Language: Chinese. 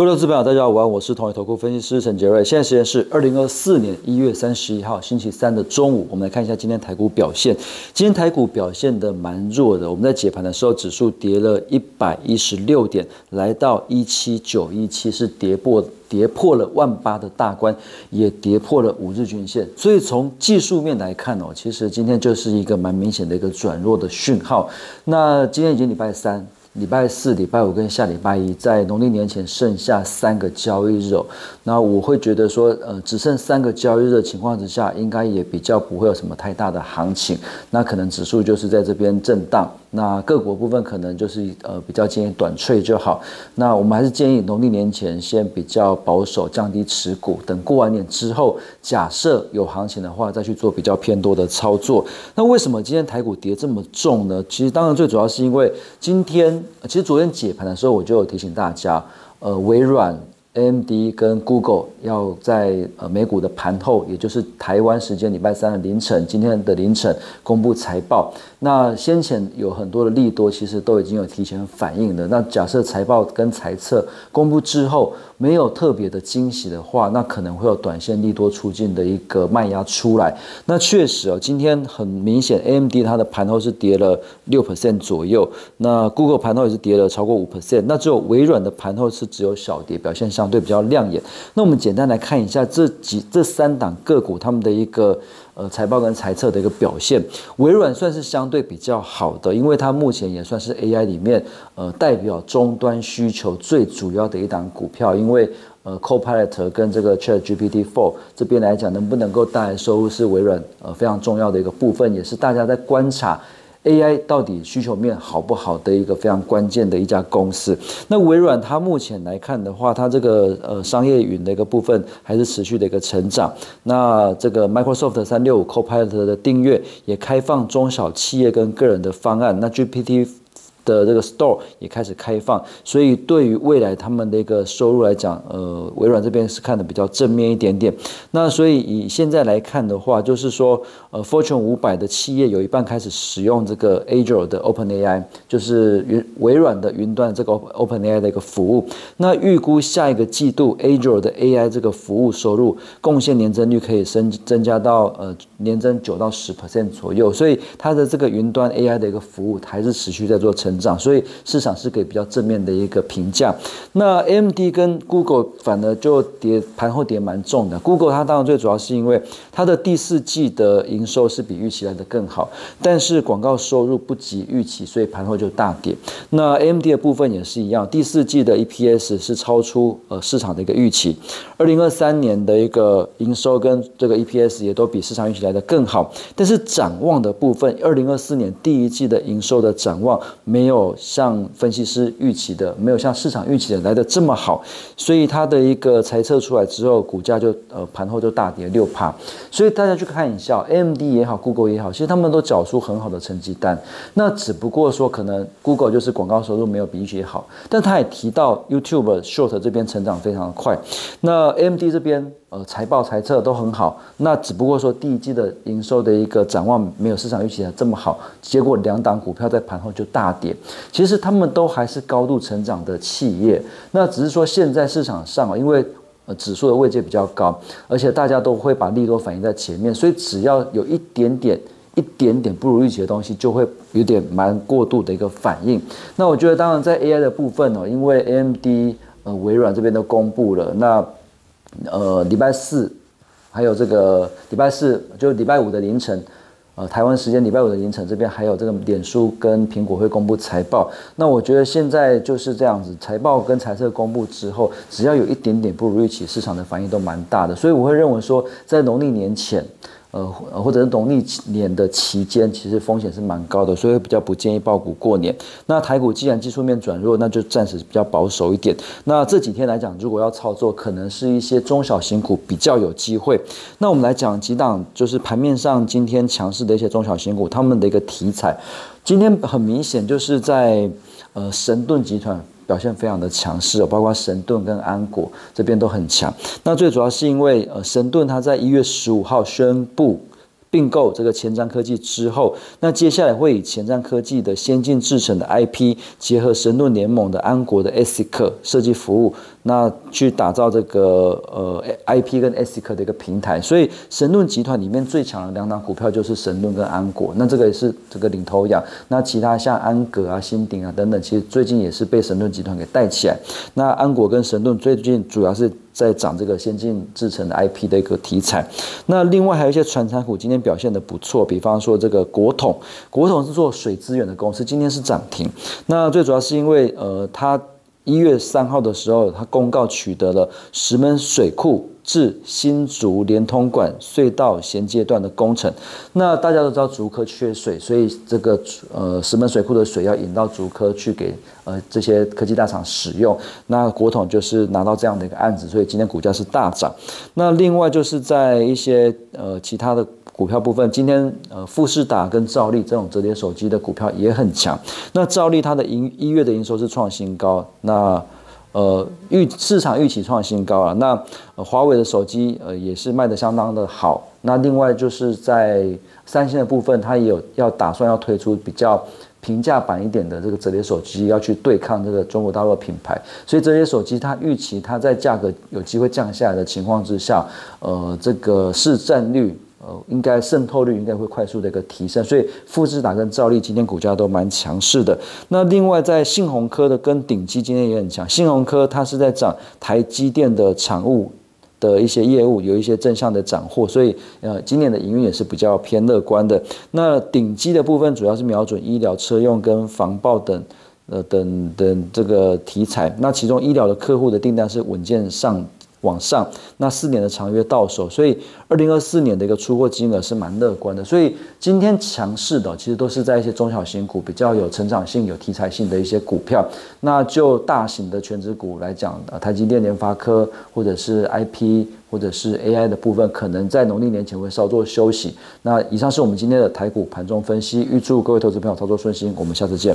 各位投资朋友，大家好，我是同业投顾分析师陈杰瑞。现在时间是二零二四年一月三十一号星期三的中午。我们来看一下今天台股表现。今天台股表现的蛮弱的。我们在解盘的时候，指数跌了一百一十六点，来到一七九一七，是跌破跌破了万八的大关，也跌破了五日均线。所以从技术面来看哦，其实今天就是一个蛮明显的一个转弱的讯号。那今天已经礼拜三。礼拜四、礼拜五跟下礼拜一，在农历年前剩下三个交易日，那我会觉得说，呃，只剩三个交易日的情况之下，应该也比较不会有什么太大的行情，那可能指数就是在这边震荡。那个股部分可能就是呃比较建议短脆就好。那我们还是建议农历年前先比较保守，降低持股，等过完年之后，假设有行情的话，再去做比较偏多的操作。那为什么今天台股跌这么重呢？其实当然最主要是因为今天，其实昨天解盘的时候我就有提醒大家，呃，微软。AMD 跟 Google 要在呃美股的盘后，也就是台湾时间礼拜三的凌晨，今天的凌晨公布财报。那先前有很多的利多，其实都已经有提前反应的。那假设财报跟财测公布之后，没有特别的惊喜的话，那可能会有短线利多出尽的一个卖压出来。那确实哦，今天很明显，AMD 它的盘后是跌了六 percent 左右，那 Google 盘后也是跌了超过五 percent，那只有微软的盘后是只有小跌，表现上。相对比较亮眼。那我们简单来看一下这几这三档个股他们的一个呃财报跟财测的一个表现。微软算是相对比较好的，因为它目前也算是 AI 里面呃代表终端需求最主要的一档股票。因为呃 Copilot 跟这个 ChatGPT Four 这边来讲，能不能够带来收入是微软呃非常重要的一个部分，也是大家在观察。AI 到底需求面好不好的一个非常关键的一家公司。那微软它目前来看的话，它这个呃商业云的一个部分还是持续的一个成长。那这个 Microsoft 三六五 Copilot 的订阅也开放中小企业跟个人的方案。那 GPT 的这个 store 也开始开放，所以对于未来他们的一个收入来讲，呃，微软这边是看的比较正面一点点。那所以以现在来看的话，就是说，呃，Fortune 五百的企业有一半开始使用这个 Azure 的 OpenAI，就是云微软的云端这个 OpenAI 的一个服务。那预估下一个季度 Azure 的 AI 这个服务收入贡献年增率可以升增加到呃年增九到十 percent 左右。所以它的这个云端 AI 的一个服务还是持续在做成。成长，所以市场是给比较正面的一个评价。那 AMD 跟 Google 反而就跌盘后跌蛮重的。Google 它当然最主要是因为它的第四季的营收是比预期来的更好，但是广告收入不及预期，所以盘后就大跌。那 AMD 的部分也是一样，第四季的 EPS 是超出呃市场的一个预期。二零二三年的一个营收跟这个 EPS 也都比市场预期来的更好，但是展望的部分，二零二四年第一季的营收的展望没。没有像分析师预期的，没有像市场预期的来的这么好，所以它的一个猜测出来之后，股价就呃盘后就大跌六帕。所以大家去看一下，AMD 也好，Google 也好，其实他们都缴出很好的成绩单。那只不过说，可能 Google 就是广告收入没有比预期好，但他也提到 YouTube Short 这边成长非常的快。那 AMD 这边。呃，财报、财测都很好，那只不过说第一季的营收的一个展望没有市场预期的这么好，结果两档股票在盘后就大跌。其实他们都还是高度成长的企业，那只是说现在市场上因为指数的位阶比较高，而且大家都会把利多反映在前面，所以只要有一点点、一点点不如预期的东西，就会有点蛮过度的一个反应。那我觉得，当然在 AI 的部分呢，因为 AMD、呃微软这边都公布了，那。呃，礼拜四，还有这个礼拜四，就礼拜五的凌晨，呃，台湾时间礼拜五的凌晨，这边还有这个脸书跟苹果会公布财报。那我觉得现在就是这样子，财报跟财测公布之后，只要有一点点不如预期，市场的反应都蛮大的。所以我会认为说，在农历年前。呃，或者是农历年的期间，其实风险是蛮高的，所以比较不建议爆股过年。那台股既然技术面转弱，那就暂时比较保守一点。那这几天来讲，如果要操作，可能是一些中小型股比较有机会。那我们来讲几档，就是盘面上今天强势的一些中小型股，他们的一个题材，今天很明显就是在呃神盾集团。表现非常的强势哦，包括神盾跟安果这边都很强。那最主要是因为呃，神盾它在一月十五号宣布并购这个前瞻科技之后，那接下来会以前瞻科技的先进制程的 IP 结合神盾联盟的安国的 ASIC 设计服务，那去打造这个呃 IP 跟 ASIC 的一个平台。所以神盾集团里面最强的两档股票就是神盾跟安国，那这个也是这个领头羊。那其他像安格啊、新鼎啊等等，其实最近也是被神盾集团给带起来。那安国跟神盾最近主要是。在涨这个先进制成的 IP 的一个题材，那另外还有一些传产股今天表现的不错，比方说这个国统，国统是做水资源的公司，今天是涨停。那最主要是因为呃，它一月三号的时候，他公告取得了石门水库。至新竹连通管隧道衔接段的工程，那大家都知道竹科缺水，所以这个呃石门水库的水要引到竹科去给呃这些科技大厂使用。那国统就是拿到这样的一个案子，所以今天股价是大涨。那另外就是在一些呃其他的股票部分，今天呃富士达跟兆利这种折叠手机的股票也很强。那兆利它的营一月的营收是创新高，那。呃，预市场预期创新高了。那华为的手机呃也是卖的相当的好。那另外就是在三星的部分，它也有要打算要推出比较平价版一点的这个折叠手机，要去对抗这个中国大陆的品牌。所以折叠手机它预期它在价格有机会降下来的情况之下，呃，这个市占率。呃，应该渗透率应该会快速的一个提升，所以富士达跟兆利今天股价都蛮强势的。那另外在信鸿科的跟鼎基今天也很强，信鸿科它是在涨台积电的产物的一些业务，有一些正向的斩获，所以呃今年的营运也是比较偏乐观的。那鼎基的部分主要是瞄准医疗车用跟防爆等呃等等这个题材，那其中医疗的客户的订单是稳健上。往上，那四年的长约到手，所以二零二四年的一个出货金额是蛮乐观的。所以今天强势的其实都是在一些中小型股，比较有成长性、有题材性的一些股票。那就大型的全职股来讲，呃，台积电、联发科，或者是 IP，或者是 AI 的部分，可能在农历年前会稍作休息。那以上是我们今天的台股盘中分析，预祝各位投资朋友操作顺心，我们下次见。